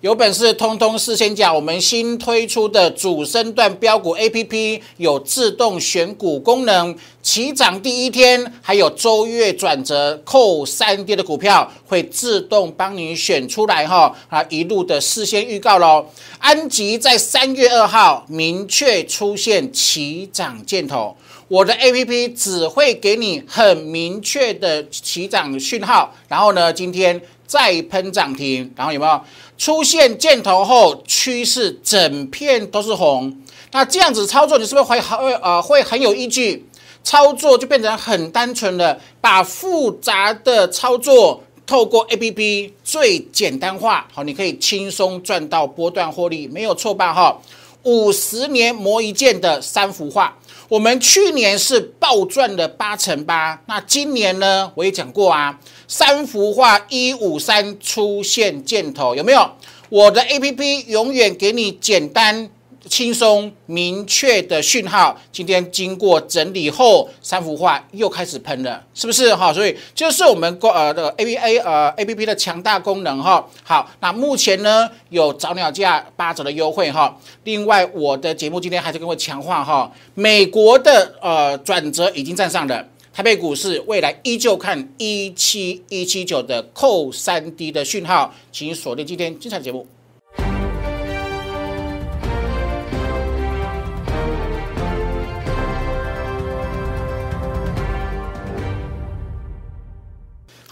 有本事通通事先讲，我们新推出的主升段标股 A P P 有自动选股功能，起涨第一天还有周月转折扣三跌的股票会自动帮你选出来哈啊，一路的事先预告喽。安吉在三月二号明确出现起涨箭头，我的 A P P 只会给你很明确的起涨讯号，然后呢，今天再喷涨停，然后有没有？出现箭头后，趋势整片都是红，那这样子操作，你是不是会很呃会很有依据？操作就变成很单纯的，把复杂的操作透过 A P P 最简单化，好，你可以轻松赚到波段获利，没有错吧？哈，五十年磨一剑的三幅画。我们去年是暴赚了八成八，那今年呢？我也讲过啊，三幅画一五三出现箭头，有没有？我的 A P P 永远给你简单。轻松明确的讯号，今天经过整理后，三幅画又开始喷了，是不是哈？所以就是我们呃的 A P A 呃 A P P 的强大功能哈。好，那目前呢有早鸟价八折的优惠哈。另外，我的节目今天还是跟我强化哈，美国的呃转折已经站上了，台北股市未来依旧看一七一七九的扣三 D 的讯号，请锁定今天精彩节目。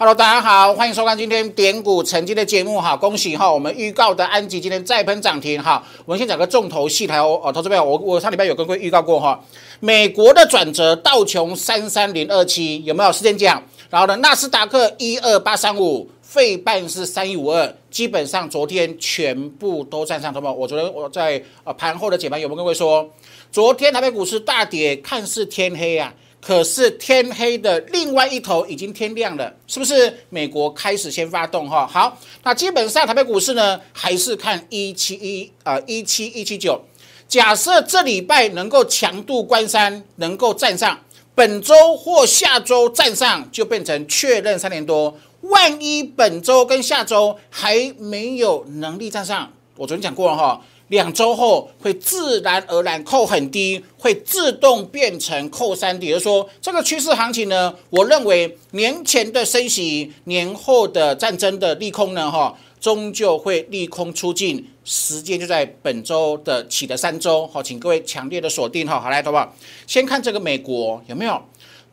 Hello，大家好，欢迎收看今天点股成绩的节目哈，恭喜哈，我们预告的安吉今天再喷涨停哈，我们先讲个重头戏台哦，投资朋友，我我上礼拜有跟各位预告过哈，美国的转折道琼三三零二七有没有时间讲？然后呢，纳斯达克一二八三五，费半是三一五二，基本上昨天全部都站上，同胞，我昨天我在呃盘后的解盘有没有跟各位说，昨天台北股市大跌，看似天黑啊。可是天黑的另外一头已经天亮了，是不是？美国开始先发动哈。好，那基本上台北股市呢，还是看一七一啊一七一七九。假设这礼拜能够强度关山，能够站上，本周或下周站上，就变成确认三年多。万一本周跟下周还没有能力站上，我昨天讲过了哈。两周后会自然而然扣很低，会自动变成扣三。也就是说，这个趋势行情呢，我认为年前的升息，年后的战争的利空呢，哈，终究会利空出尽。时间就在本周的起的三周，好，请各位强烈的锁定哈。好来，好不好？先看这个美国有没有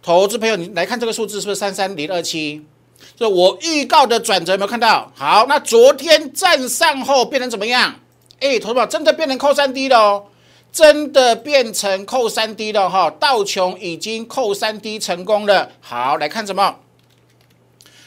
投资朋友，你来看这个数字是不是三三零二七？所以我预告的转折有没有看到？好，那昨天站上后变成怎么样？哎，同志们，真的变成扣三 D 了哦！真的变成扣三 D 了哈！道琼已经扣三 D 成功了。好，来看什么？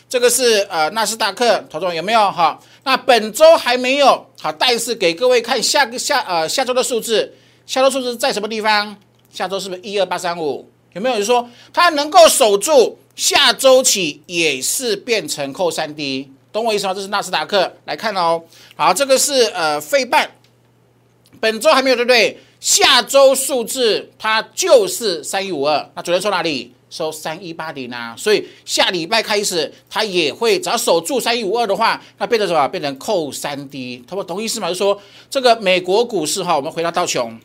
这个是呃纳斯达克，同志们有没有哈？那本周还没有好，但是给各位看下个下呃下周的数字，下周数字在什么地方？下周是不是一二八三五？有没有人说它能够守住？下周起也是变成扣三 D。懂我意思吗？这是纳斯达克来看哦。好，这个是呃费半，本周还没有对不对？下周数字它就是三一五二。那昨天收哪里？收三一八零啊。所以下礼拜开始它也会，只要守住三一五二的话，那变成什么？变成扣三 D。他们懂意思吗？就说这个美国股市哈，我们回到道琼，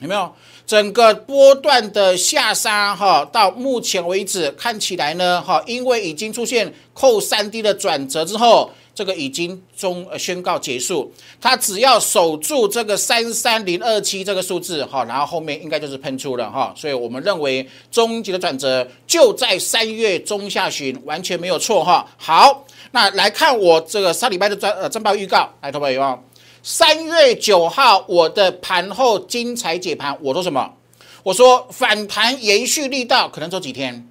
有没有？整个波段的下杀哈，到目前为止看起来呢哈，因为已经出现扣三 D 的转折之后，这个已经中宣告结束。它只要守住这个三三零二七这个数字哈，然后后面应该就是喷出了哈，所以我们认为终极的转折就在三月中下旬，完全没有错哈。好，那来看我这个上礼拜的专呃征报预告，来，投朋友。三月九号，我的盘后精彩解盘，我说什么？我说反弹延续力道可能走几天，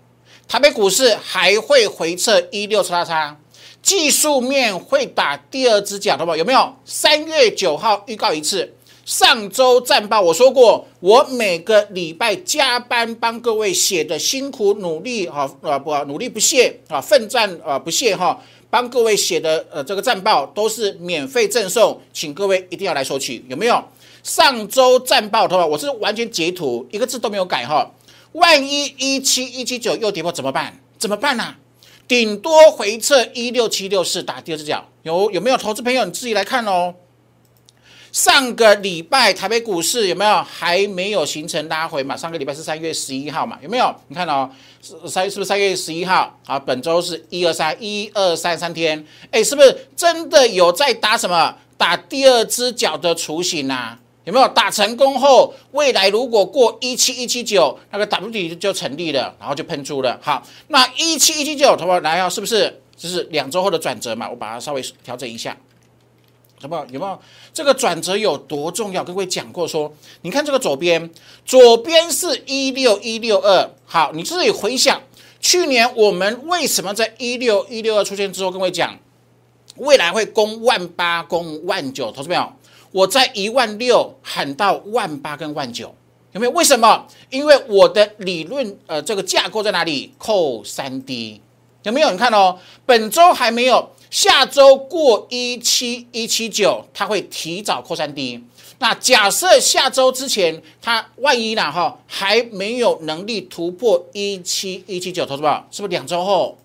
台北股市还会回撤一六叉叉，技术面会打第二只脚，好不好？有没有？三月九号预告一次，上周战报我说过，我每个礼拜加班帮各位写的辛苦努力啊啊不努力不懈啊奋战啊不懈哈。帮各位写的呃这个战报都是免费赠送，请各位一定要来收取，有没有？上周战报的话，我是完全截图，一个字都没有改哈。万一一七一七九又跌破怎么办？怎么办呢？顶多回撤一六七六四打第二只脚，有有没有投资朋友你自己来看哦。上个礼拜台北股市有没有还没有形成拉回嘛？上个礼拜是三月十一号嘛？有没有？你看哦，三是不是三月十一号？啊，本周是一二三一二三三天，哎，是不是真的有在打什么？打第二只脚的雏形啊？有没有打成功后，未来如果过一七一七九，那个 W 底就成立了，然后就喷出了。好，那一七一七九，同学来哦，是不是？就是两周后的转折嘛？我把它稍微调整一下。什么有没有这个转折有多重要？跟各位讲过说，你看这个左边，左边是一六一六二。好，你自己回想，去年我们为什么在一六一六二出现之后，跟各位讲，未来会攻万八、攻万九，投资没有？我在一万六喊到万八跟万九，有没有？为什么？因为我的理论呃，这个架构在哪里？扣三 D，有没有？你看哦，本周还没有。下周过一七一七九，它会提早扩三 D。那假设下周之前，它万一呢？哈，还没有能力突破一七一七九，投资宝是不是两周后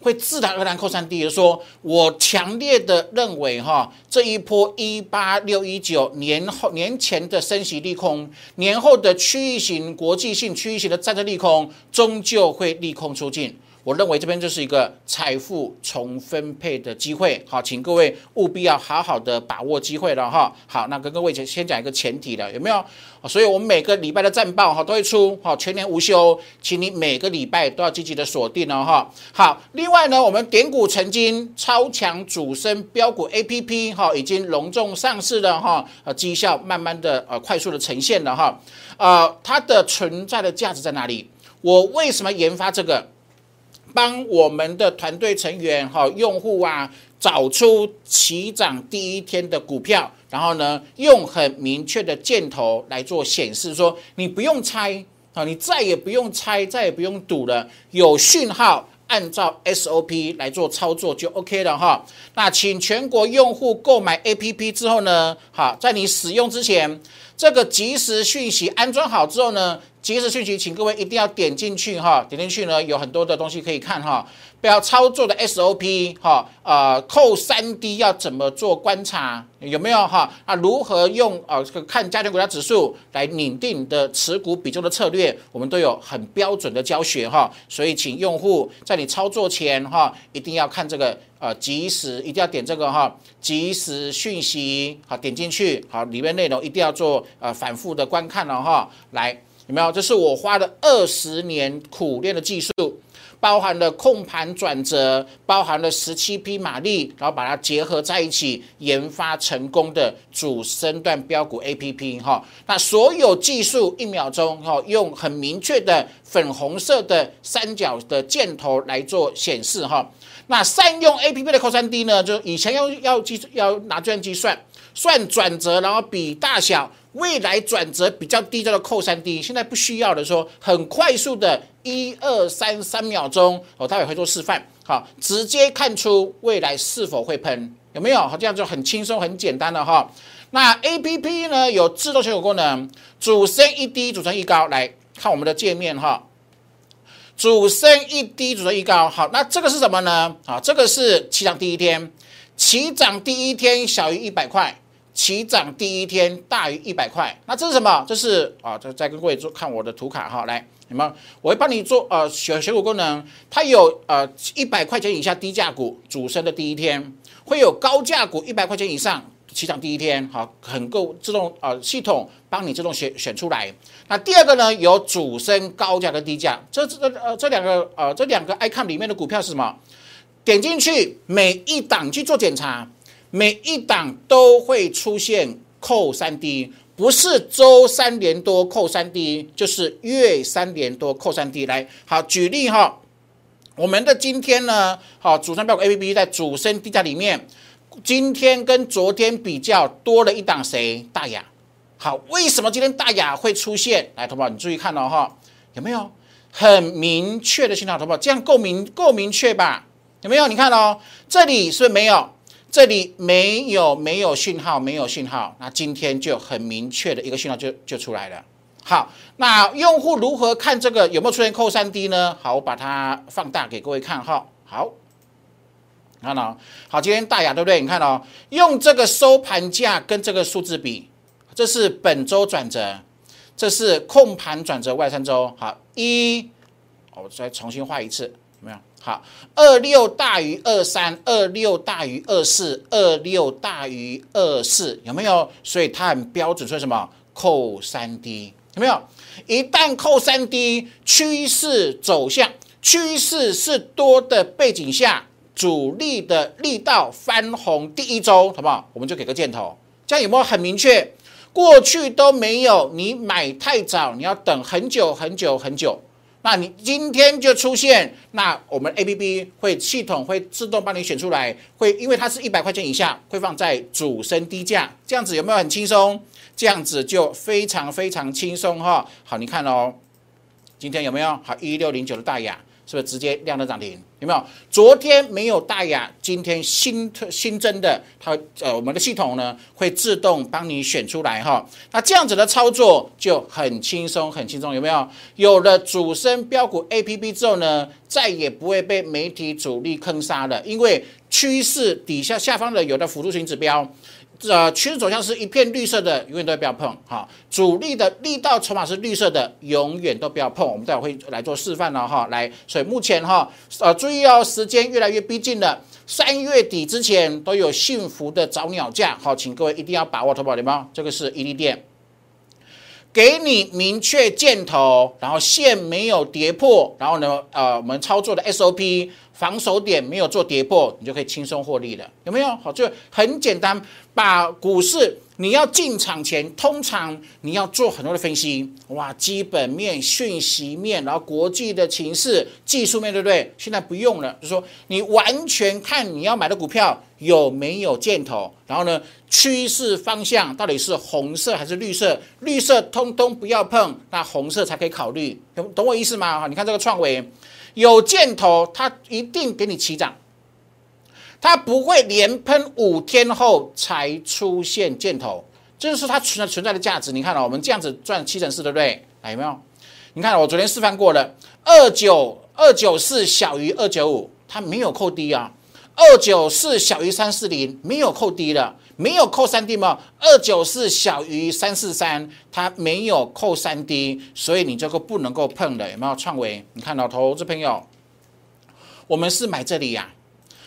会自然而然扩三 D？说我强烈的认为，哈，这一波一八六一九年后年前的升息利空，年后的区域型国际性区域型的战争利空，终究会利空出尽。我认为这边就是一个财富重分配的机会，好，请各位务必要好好的把握机会了哈。好，那跟各位先先讲一个前提了，有没有？所以我们每个礼拜的战报哈都会出，好，全年无休，请你每个礼拜都要积极的锁定了哈。好，另外呢，我们点股曾经超强主升标股 A P P 哈已经隆重上市了哈，呃，绩效慢慢的呃快速的呈现了哈，呃，它的存在的价值在哪里？我为什么研发这个？帮我们的团队成员哈用户啊找出起涨第一天的股票，然后呢用很明确的箭头来做显示，说你不用猜啊，你再也不用猜，再也不用赌了，有讯号按照 SOP 来做操作就 OK 了哈。那请全国用户购买 APP 之后呢，好，在你使用之前，这个即时讯息安装好之后呢。即时讯息，请各位一定要点进去哈，点进去呢有很多的东西可以看哈。不要操作的 SOP 哈，呃，扣三 D 要怎么做观察？有没有哈？啊，如何用呃看加权股价指数来拟定的持股比重的策略？我们都有很标准的教学哈。所以请用户在你操作前哈，一定要看这个啊，及时，一定要点这个哈及时讯息，好点进去，好里面内容一定要做呃反复的观看了哈，来。有没有？这是我花了二十年苦练的技术，包含了控盘转折，包含了十七匹马力，然后把它结合在一起，研发成功的主升段标股 A P P 哈。那所有技术一秒钟哈，用很明确的粉红色的三角的箭头来做显示哈。那善用 A P P 的扣三 D 呢，就以前要要计要拿计算机算算转折，然后比大小。未来转折比较低，叫做扣三 D。现在不需要的，说很快速的，一二三三秒钟，我待会会做示范，好，直接看出未来是否会喷，有没有？好，这样就很轻松、很简单了哈。那 A P P 呢，有自动选股功能，主升一低，主升一高，来看我们的界面哈。主升一低，主升一高，好，那这个是什么呢？好，这个是起涨第一天，起涨第一天小于一百块。起涨第一天大于一百块，那这是什么？这是啊，再再跟各位做看我的图卡哈，来，你们？我会帮你做呃选选股功能，它有呃一百块钱以下低价股主升的第一天，会有高价股一百块钱以上起涨第一天，好，很够自动啊系统帮你自动选选出来。那第二个呢，有主升高价跟低价，这这呃这两个呃这两个 icon 里面的股票是什么？点进去每一档去做检查。每一档都会出现扣三 D，不是周三连多扣三 D，就是月三连多扣三 D。来，好举例哈，我们的今天呢，好主升标股 A P P 在主升低价里面，今天跟昨天比较多了一档谁？大雅。好，为什么今天大雅会出现？来，同胞你注意看了哈，有没有很明确的信号？同胞这样够明够明确吧？有没有？你看哦，这里是没有。这里没有没有讯号，没有讯号，那今天就很明确的一个讯号就就出来了。好，那用户如何看这个有没有出现扣三 D 呢？好，我把它放大给各位看哈。好，看到好，今天大雅对不对？你看哦，用这个收盘价跟这个数字比，这是本周转折，这是控盘转折外三周。好，一，我再重新画一次，有没有？好，二六大于二三，二六大于二四，二六大于二四，有没有？所以它很标准，说什么？扣三 D，有没有？一旦扣三 D，趋势走向，趋势是多的背景下。主力的力道翻红第一周，好不好？我们就给个箭头，这样有没有很明确？过去都没有，你买太早，你要等很久很久很久。那你今天就出现，那我们 A P P 会系统会自动帮你选出来，会因为它是一百块钱以下，会放在主升低价，这样子有没有很轻松？这样子就非常非常轻松哈。好，你看哦，今天有没有？好，一六零九的大雅。是不是直接亮灯涨停？有没有？昨天没有大雅，今天新特新增的，它呃，我们的系统呢会自动帮你选出来哈。那这样子的操作就很轻松，很轻松，有没有？有了主升标股 A P P 之后呢，再也不会被媒体主力坑杀了，因为趋势底下下方的有的辅助型指标。呃，趋势走向是一片绿色的，永远都不要碰。哈，主力的力道筹码是绿色的，永远都不要碰。我们待会会来做示范了哈。来，所以目前哈，呃，注意哦，时间越来越逼近了，三月底之前都有幸福的早鸟价。好，请各位一定要把握，投保联盟，这个是伊利店，给你明确箭头，然后线没有跌破，然后呢，呃，我们操作的 SOP。防守点没有做跌破，你就可以轻松获利了，有没有？好，就很简单。把股市你要进场前，通常你要做很多的分析，哇，基本面、讯息面，然后国际的情势、技术面对不对？现在不用了，就说你完全看你要买的股票有没有箭头，然后呢，趋势方向到底是红色还是绿色？绿色通通不要碰，那红色才可以考虑，懂懂我意思吗？哈，你看这个创维。有箭头，它一定给你起涨，它不会连喷五天后才出现箭头，这就是它存在存在的价值。你看了，我们这样子赚七成四，对不对？来，有没有？你看，我昨天示范过了，二九二九四小于二九五，它没有扣低啊。二九四小于三四零，没有扣低了，没有扣三 D 吗？二九四小于三四三，它没有扣三 D，所以你这个不能够碰的，有没有创维？你看到投资朋友，我们是买这里呀，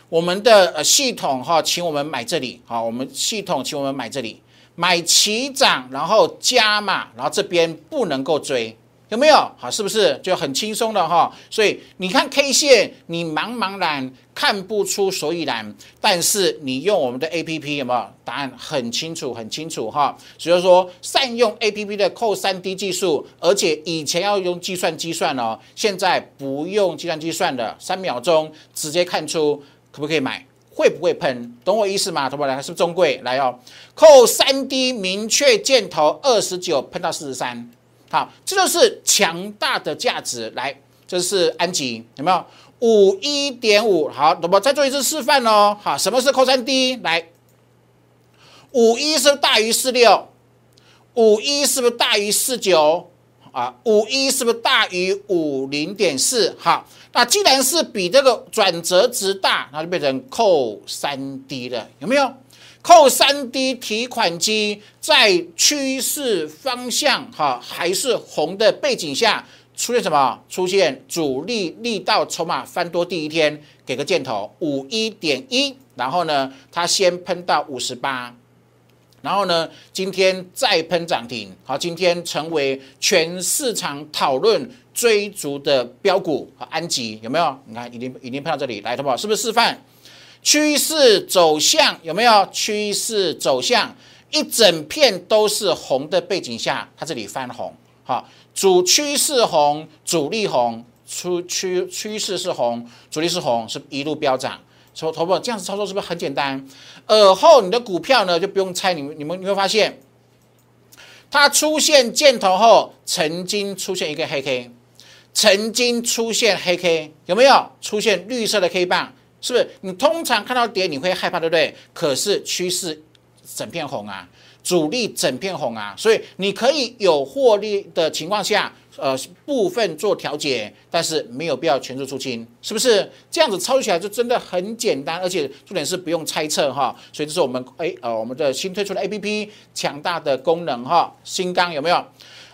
我们的呃系统哈，请我们买这里，好，我们系统请我们买这里，买齐涨，然后加码，然后这边不能够追。有没有好？是不是就很轻松的哈？所以你看 K 线，你茫茫然看不出所以然，但是你用我们的 A P P 有没有？答案很清楚，很清楚哈。所以说，善用 A P P 的扣三 D 技术，而且以前要用计算机算哦，现在不用计算机算的，三秒钟直接看出可不可以买，会不会喷？懂我意思吗？同学们，是不是中贵来哦？扣三 D 明确箭头二十九喷到四十三。好，这就是强大的价值。来，这是安吉，有没有五一点五？好，那么再做一次示范哦。好，什么是扣三 D？来，五一是不是大于四六？五一是不是大于四九？啊，五一是不是大于五零点四？好，那既然是比这个转折值大，那就变成扣三 D 了，有没有？扣三 D 提款机在趋势方向哈还是红的背景下出现什么？出现主力力道筹码翻多第一天，给个箭头五一点一，然后呢，它先喷到五十八，然后呢，今天再喷涨停，好，今天成为全市场讨论追逐的标股和安吉有没有？你看已经已经喷到这里来，好不好？是不是示范？趋势走向有没有趋势走向？一整片都是红的背景下，它这里翻红，好，主趋势红，主力红，出趋趋势是红，主力是红，是一路飙涨。说头部这样子操作是不是很简单？而后你的股票呢就不用猜，你们你们你会发现，它出现箭头后，曾经出现一个黑 K，曾经出现黑 K，有没有出现绿色的 K 棒？是不是你通常看到跌你会害怕，对不对？可是趋势整片红啊，主力整片红啊，所以你可以有获利的情况下，呃，部分做调节，但是没有必要全数出清，是不是？这样子操作起来就真的很简单，而且重点是不用猜测哈。所以这是我们哎呃我们的新推出的 A P P 强大的功能哈，新钢有没有？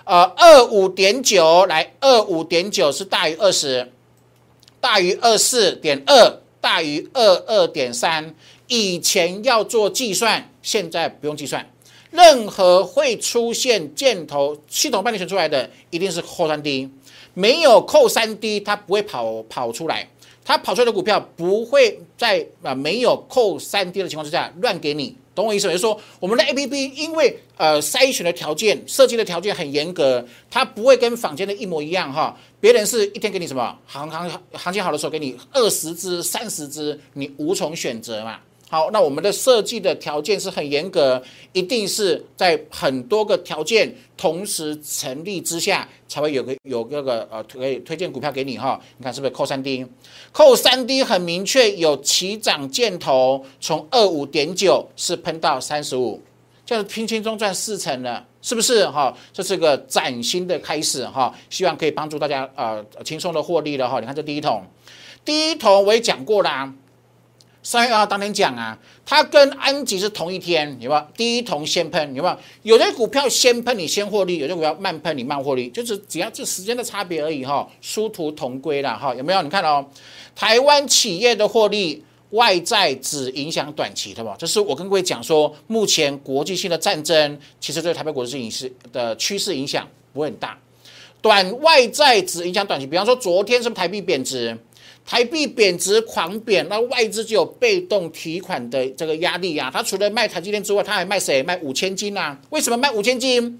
呃，二五点九来，二五点九是大于二十，大于二四点二，大于二二点三。以前要做计算，现在不用计算。任何会出现箭头系统半天选出来的，一定是扣三 D，没有扣三 D，它不会跑跑出来。它跑出来的股票不会在啊没有扣三 D 的情况之下乱给你。懂我意思没？就是说，我们的 A P P 因为呃筛选的条件、设计的条件很严格，它不会跟坊间的一模一样哈。别人是一天给你什么行行行情好的时候给你二十只、三十只，你无从选择嘛。好，那我们的设计的条件是很严格，一定是在很多个条件同时成立之下，才会有个有个个呃可以推荐股票给你哈。你看是不是扣三 D？扣三 D 很明确，有起涨箭头，从二五点九是喷到三十五，这样拼轻松赚四成了，是不是哈？这是个崭新的开始哈，希望可以帮助大家呃轻松的获利了哈。你看这第一桶，第一桶我也讲过啦。三月二号当天讲啊，它跟安吉是同一天，有没有？第一桶先喷，有没有？有的股票先喷你先获利，有的股票慢喷你慢获利，就是只要这时间的差别而已哈，殊途同归了哈，有没有？你看哦，台湾企业的获利，外在只影响短期，对吧？这是我跟各位讲说，目前国际性的战争其实对台北股市影势的趋势影响不会很大，短外在只影响短期，比方说昨天是不是台币贬值？台币贬值狂贬，那外资就有被动提款的这个压力啊。他除了卖台积电之外，他还卖谁？卖五千金啊？为什么卖五千金？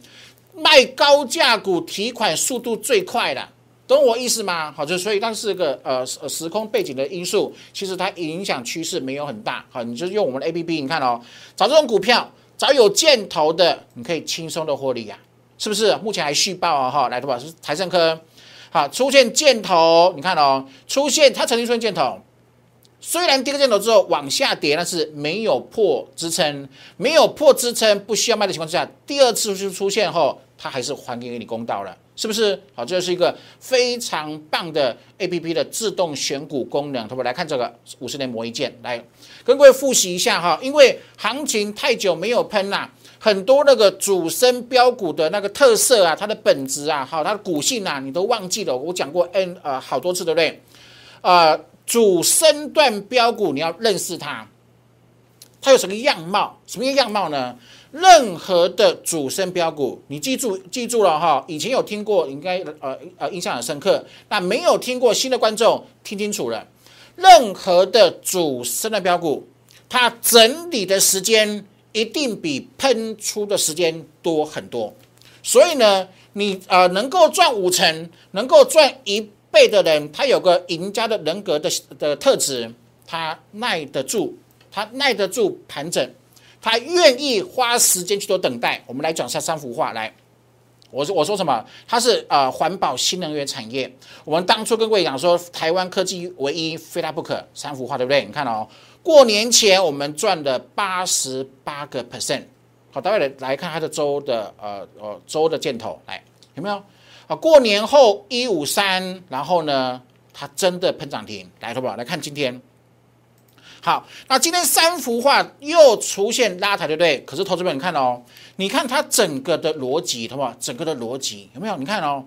卖高价股提款速度最快的，懂我意思吗？好，就所以它是个呃时空背景的因素，其实它影响趋势没有很大。好，你就用我们的 A P P，你看哦，找这种股票，找有箭头的，你可以轻松的获利呀，是不是？目前还续报啊，哈，来的吧，是台盛科。好，出现箭头，你看哦，出现它曾经出现箭头，虽然跌个箭头之后往下跌，但是没有破支撑，没有破支撑，不需要卖的情况之下，第二次出出现后，它还是还给你公道了，是不是？好，这是一个非常棒的 A P P 的自动选股功能，同学们来看这个五十年磨一剑，来跟各位复习一下哈，因为行情太久没有喷啦。很多那个主升标股的那个特色啊，它的本质啊，好，它的股性啊，你都忘记了。我讲过 N 呃好多次，对不对？呃，主升段标股你要认识它，它有什么样貌？什么样貌呢？任何的主升标股，你记住记住了哈。以前有听过，应该呃呃印象很深刻。那没有听过新的观众听清楚了，任何的主升的标股，它整理的时间。一定比喷出的时间多很多，所以呢，你呃能够赚五成，能够赚一倍的人，他有个赢家的人格的的特质，他耐得住，他耐得住盘整，他愿意花时间去做等待。我们来讲下三幅画，来，我说我说什么？它是呃环保新能源产业。我们当初跟各位讲说，台湾科技唯一，非它不可。三幅画对不对？你看哦。过年前我们赚了八十八个 percent，好，大家来来看它的周的呃呃周的箭头，来有没有？啊，过年后一五三，然后呢，它真的喷涨停，来，好不好？来看今天，好，那今天三幅画又出现拉抬，对不对？可是投资者你看哦，你看它整个的逻辑，好不好？整个的逻辑有没有？你看哦。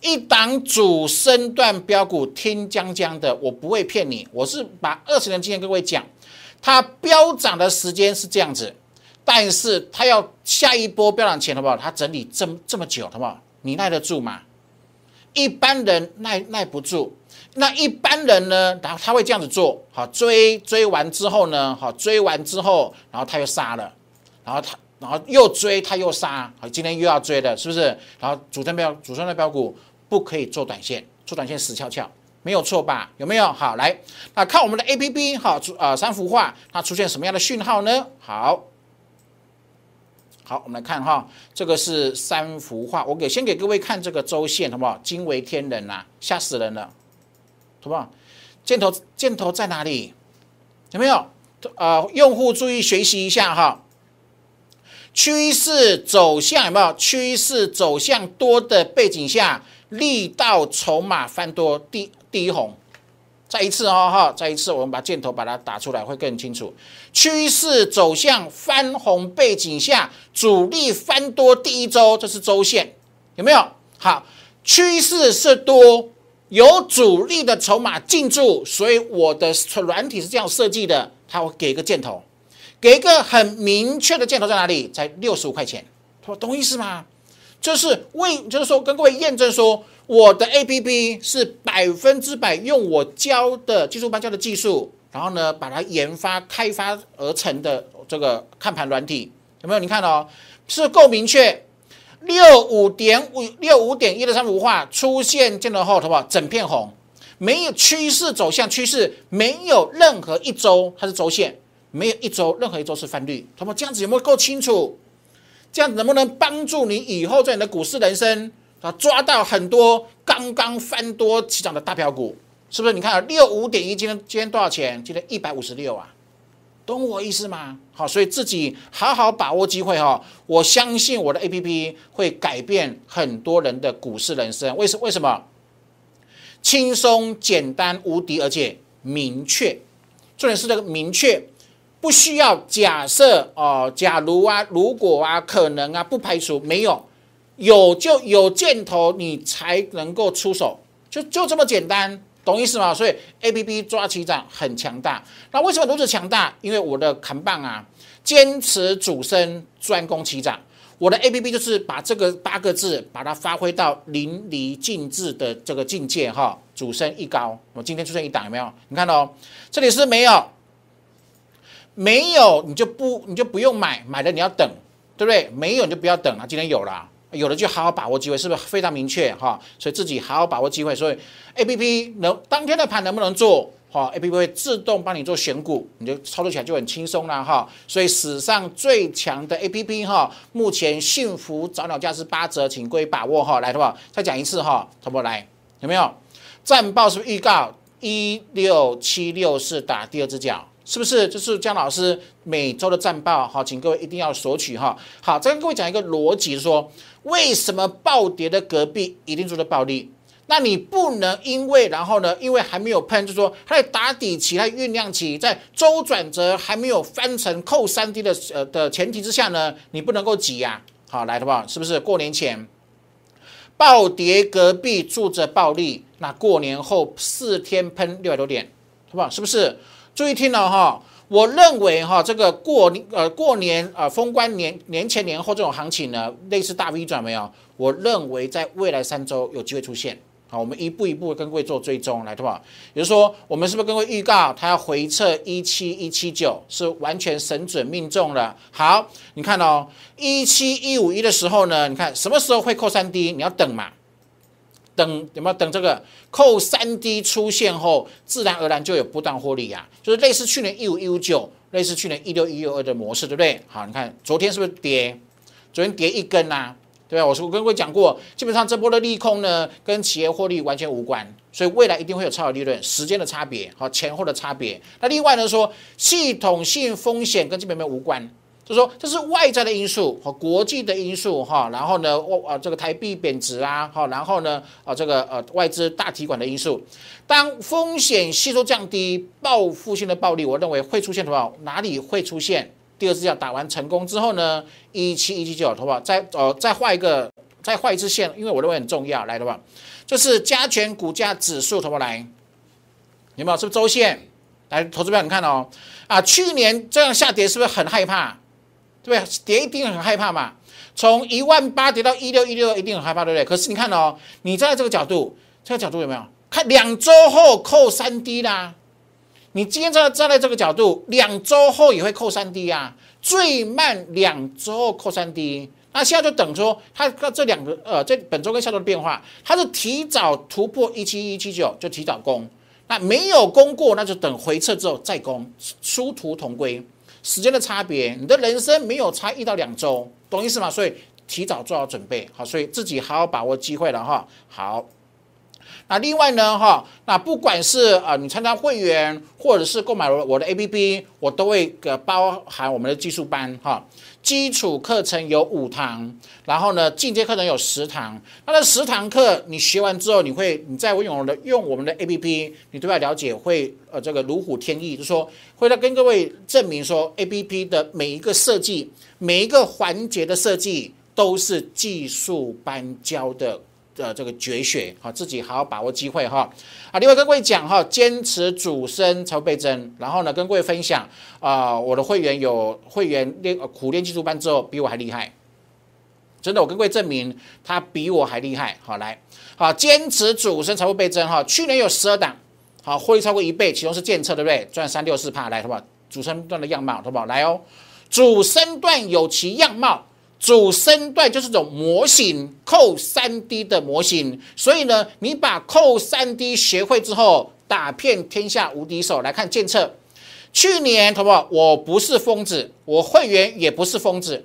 一档主升段标股，听江江的，我不会骗你，我是把二十年经验跟各位讲，它飙涨的时间是这样子，但是它要下一波飙涨前，好不好？它整理这么这么久，好不好？你耐得住吗？一般人耐耐不住，那一般人呢？然后他会这样子做，好追追完之后呢，好追完之后，然后他又杀了，然后他。然后又追，他又杀，好，今天又要追的，是不是？然后主升标、主升的标股不可以做短线，做短线死翘翘，没有错吧？有没有？好，来，那看我们的 A P P，好，呃，三幅画，它出现什么样的讯号呢？好，好，我们来看哈，这个是三幅画，我给先给各位看这个周线，好不好？惊为天人呐，吓死人了，好不好？箭头箭头在哪里？有没有？呃，用户注意学习一下哈。趋势走向有没有？趋势走向多的背景下，力道筹码翻多，第第一红。再一次哦哈，再一次，我们把箭头把它打出来会更清楚。趋势走向翻红背景下，主力翻多第一周，这是周线，有没有？好，趋势是多，有主力的筹码进驻，所以我的软体是这样设计的，它会给一个箭头，给一个很明确的箭头在哪里？在六十五块钱，懂意思吗？就是为，就是说跟各位验证说。我的 A P P 是百分之百用我教的技术班教的技术，然后呢，把它研发开发而成的这个看盘软体，有没有？你看哦，是够明确。六五点五六五点一的三幅画出现箭头后，好不好？整片红，没有趋势走向趋势，没有任何一周它是周线，没有一周任何一周是翻绿，好不好？这样子有没有够清楚？这样子能不能帮助你以后在你的股市人生？他，抓到很多刚刚翻多起涨的大票股，是不是？你看六五点一，今天今天多少钱？今天一百五十六啊，懂我意思吗？好，所以自己好好把握机会哈。我相信我的 A P P 会改变很多人的股市人生。为什为什么？轻松、简单、无敌，而且明确。重点是这个明确，不需要假设哦，假如啊，如果啊，可能啊，不排除没有。有就有箭头，你才能够出手，就就这么简单，懂意思吗？所以 A P P 抓起涨很强大。那为什么如此强大？因为我的扛棒啊，坚持主升，专攻起涨。我的 A P P 就是把这个八个字，把它发挥到淋漓尽致的这个境界哈。主升一高，我今天出现一档有没有？你看到这里是没有，没有你就不你就不用买，买了你要等，对不对？没有你就不要等了，今天有了。有的就好好把握机会，是不是非常明确哈？所以自己好好把握机会。所以 A P P 能当天的盘能不能做？哈，A P P 会自动帮你做选股，你就操作起来就很轻松了哈。所以史上最强的 A P P 哈，目前幸福早鸟价是八折，请各位把握哈。来，好不好？再讲一次哈，同不来？有没有？战报是不是预告一六七六是打第二只脚？是不是？就是姜老师每周的战报，好，请各位一定要索取哈。好，再跟各位讲一个逻辑，说为什么暴跌的隔壁一定做的暴利？那你不能因为然后呢，因为还没有喷，就说它在打底期、它酝酿期，在周转折还没有翻成扣三 D 的呃的前提之下呢，你不能够挤呀。好，来的话，是不是过年前暴跌隔壁住着暴利，那过年后四天喷六百多点，好不好？是不是？注意听了哈，我认为哈，这个过呃过年啊封关年年前年后这种行情呢，类似大 V 转没有？我认为在未来三周有机会出现。好，我们一步一步跟各位做追踪，来对吧？也就是说，我们是不是跟各位预告，它要回撤一七一七九，是完全神准命中了。好，你看哦，一七一五一的时候呢，你看什么时候会扣三 D？你要等嘛。等有没有等这个扣三 D 出现后，自然而然就有波段获利啊，就是类似去年一五一五九，类似去年一六一六二的模式，对不对？好，你看昨天是不是跌？昨天跌一根呐，对吧？我说我跟各位讲过，基本上这波的利空呢，跟企业获利完全无关，所以未来一定会有超额利润，时间的差别和前后的差别。那另外呢说，系统性风险跟基本面无关。就说这是外在的因素和国际的因素哈，然后呢，我啊这个台币贬值啊，哈，然后呢，啊这个呃外资大提款的因素，当风险系数降低，报复性的暴利，我认为会出现什么？哪里会出现？第二次要打完成功之后呢，一七一七九，好不好？再呃再画一个，再画一次线，因为我认为很重要，来的话，就是加权股价指数，好不好？来，有没有？是不是周线？来，投资票你看哦，啊，去年这样下跌是不是很害怕？对，跌一定很害怕嘛。从一万八跌到一六一六，一定很害怕，对不对？可是你看哦，你站在这个角度，这个角度有没有？看两周后扣三 D 啦。你今天站站在这个角度，两周后也会扣三 D 啊。最慢两周后扣三 D。那现在就等说，它这两个呃，这本周跟下周的变化，它是提早突破一七一七九就提早攻，那没有攻过，那就等回撤之后再攻，殊途同归。时间的差别，你的人生没有差一到两周，懂意思吗？所以提早做好准备，好，所以自己好好把握机会了哈。好，那另外呢，哈，那不管是啊你参加会员，或者是购买我的 A P P，我都会个包含我们的技术班，哈。基础课程有五堂，然后呢，进阶课程有十堂。那这十堂课你学完之后，你会你在用我的用我们的 A P P，你对外了解会呃这个如虎添翼，就是说会来跟各位证明说 A P P 的每一个设计，每一个环节的设计都是技术班教的。的这个绝学，好，自己好好把握机会哈。啊，另外跟各位讲哈，坚持主升才会倍增。然后呢，跟各位分享啊，我的会员有会员练苦练技术班之后，比我还厉害。真的，我跟各位证明，他比我还厉害。好，来，好，坚持主升才会倍增哈。去年有十二档，好，获利超过一倍，其中是建测，对不对？赚三六四帕，来，好不好？主升段的样貌，好不好？来哦，主升段有其样貌。主升段就是种模型，扣三 D 的模型，所以呢，你把扣三 D 学会之后，打遍天下无敌手。来看监测，去年好不好？我不是疯子，我会员也不是疯子，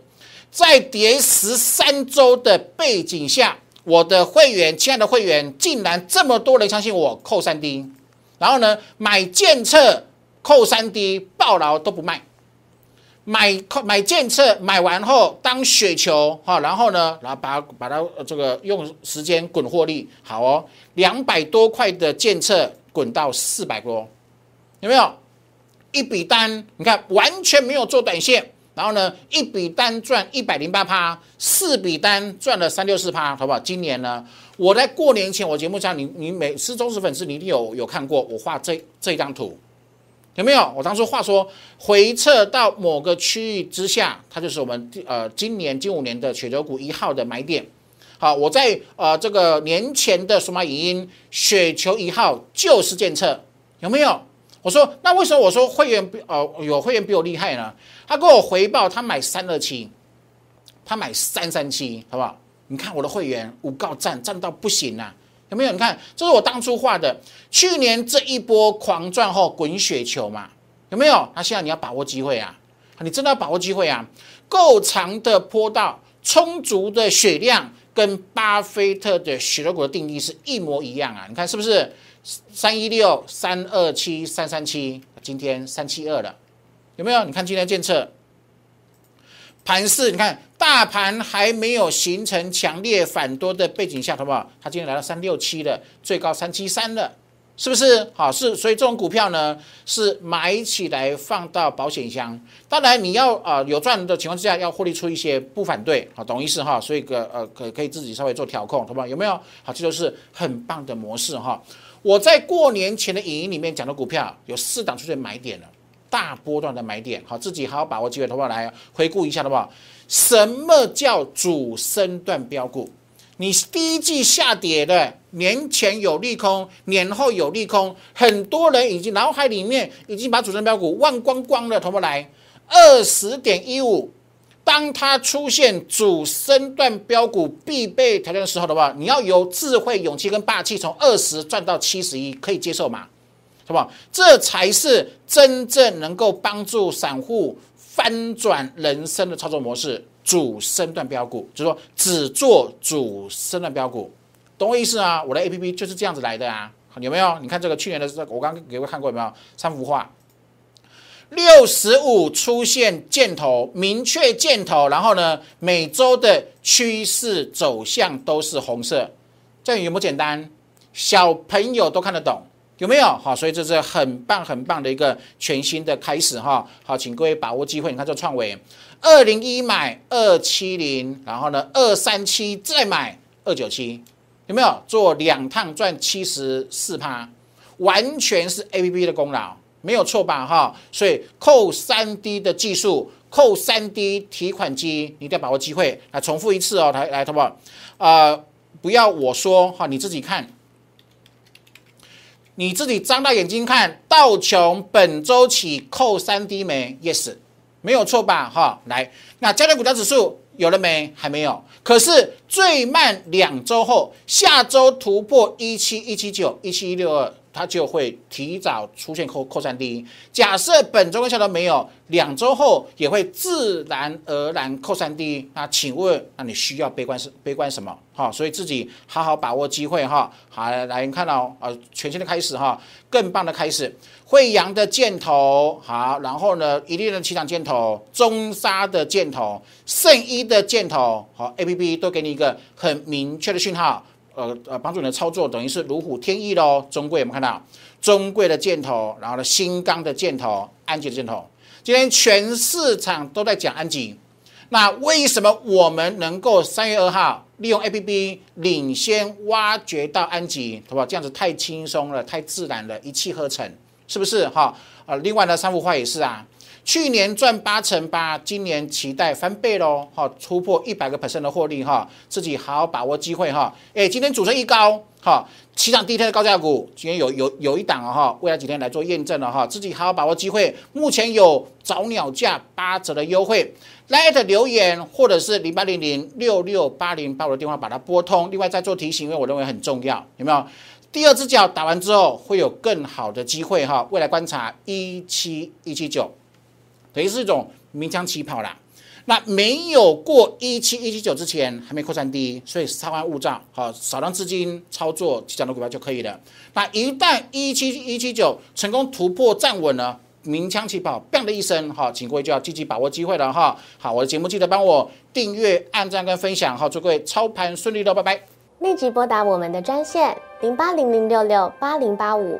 在跌十三周的背景下，我的会员，亲爱的会员，竟然这么多人相信我扣三 D，然后呢，买监测扣三 D，爆牢都不卖。买买建测买完后当雪球哈，然后呢，然后把把它这个用时间滚获利好哦，两百多块的建测滚到四百多，有没有？一笔单你看完全没有做短线，然后呢，一笔单赚一百零八趴，四笔单赚了三六四趴，好不好？今年呢，我在过年前我节目上你你每次忠实粉丝你一定有有看过我画这这张图。有没有？我当初话说，回撤到某个区域之下，它就是我们呃今年近五年的雪球股一号的买点。好，我在呃这个年前的数码影音雪球一号就是建测，有没有？我说那为什么我说会员比呃有会员比我厉害呢？他给我回报，他买三二七，他买三三七，好不好？你看我的会员五告赞赞到不行啊！有没有？你看，这是我当初画的。去年这一波狂赚后滚雪球嘛，有没有？那现在你要把握机会啊！你真的要把握机会啊！够长的坡道，充足的血量，跟巴菲特的雪球股的定义是一模一样啊！你看是不是？三一六、三二七、三三七，今天三七二了，有没有？你看今天监测。盘势，你看大盘还没有形成强烈反多的背景下，好不好？它今天来到三六七了，最高三七三了，是不是？好，是，所以这种股票呢，是买起来放到保险箱。当然，你要啊有赚的情况之下，要获利出一些，不反对，好，懂意思哈？所以个呃可可以自己稍微做调控，好不好？有没有？好，这就是很棒的模式哈。我在过年前的影音里面讲的股票，有四档出现买点了。大波段的买点，好，自己好好把握机会，好不好？来回顾一下，好不好？什么叫主升段标股？你第一季下跌的，年前有利空，年后有利空，很多人已经脑海里面已经把主升标股忘光光了，好不好？来二十点一五，当它出现主升段标股必备条件的时候，的话，你要有智慧、勇气跟霸气，从二十赚到七十一，可以接受吗？是吧？这才是真正能够帮助散户翻转人生的操作模式。主升段标股，就是说只做主升段标股，懂我意思啊？我的 A P P 就是这样子来的啊，有没有？你看这个去年的时候，我刚刚给各位看过有没有？三幅画，六十五出现箭头，明确箭头，然后呢，每周的趋势走向都是红色，这样有没有简单？小朋友都看得懂。有没有好？所以这是很棒很棒的一个全新的开始哈。好，请各位把握机会。你看这创维，二零一买二七零，然后呢二三七再买二九七，有没有做两趟赚七十四趴？完全是 A P P 的功劳，没有错吧哈？所以扣三 D 的技术，扣三 D 提款机，你一定要把握机会。来重复一次哦，来来，好不好？呃，不要我说哈，你自己看。你自己张大眼睛看，道琼本周起扣三低没？Yes，没有错吧？哈，来，那焦点股价指数有了没？还没有。可是最慢两周后，下周突破一七一七九、一七一六二，它就会提早出现扩扩散低。假设本周跟下周没有，两周后也会自然而然扩散低。那请问，那你需要悲观是悲观什么？好，所以自己好好把握机会哈。好，来看到呃全新的开始哈，更棒的开始。惠阳的箭头好，然后呢，一定的起涨箭头，中沙的箭头，圣一的箭头好，A P P 都给你一个很明确的讯号。呃呃，帮助你的操作等于是如虎添翼喽。中贵有没有看到中贵的箭头，然后呢新钢的箭头，安吉的箭头。今天全市场都在讲安吉，那为什么我们能够三月二号利用 A P P 领先挖掘到安吉，好不好？这样子太轻松了，太自然了，一气呵成，是不是哈？啊，另外呢，三幅画也是啊。去年赚八成八，今年期待翻倍喽！哈，突破一百个 percent 的获利哈，自己好好把握机会哈。哎，今天主升一高哈，起涨第一天的高价股，今天有有有一档哈，未来几天来做验证了哈，自己好好把握机会。目前有早鸟价八折的优惠，来的留言或者是零八零零六六八零八五的电话把它拨通。另外再做提醒，因为我认为很重要，有没有？第二只脚打完之后会有更好的机会哈，未来观察一七一七九。等于是一种鸣枪起跑啦，那没有过一七一七九之前还没扩散低，所以稍安勿躁，好少量资金操作起涨的股票就可以了。那一旦一七一七九成功突破站稳了，鸣枪起跑，bang 的一声，哈，请各位就要积极把握机会了哈。好，我的节目记得帮我订阅、按赞跟分享，好，祝各位操盘顺利的，拜拜。立即拨打我们的专线零八零零六六八零八五。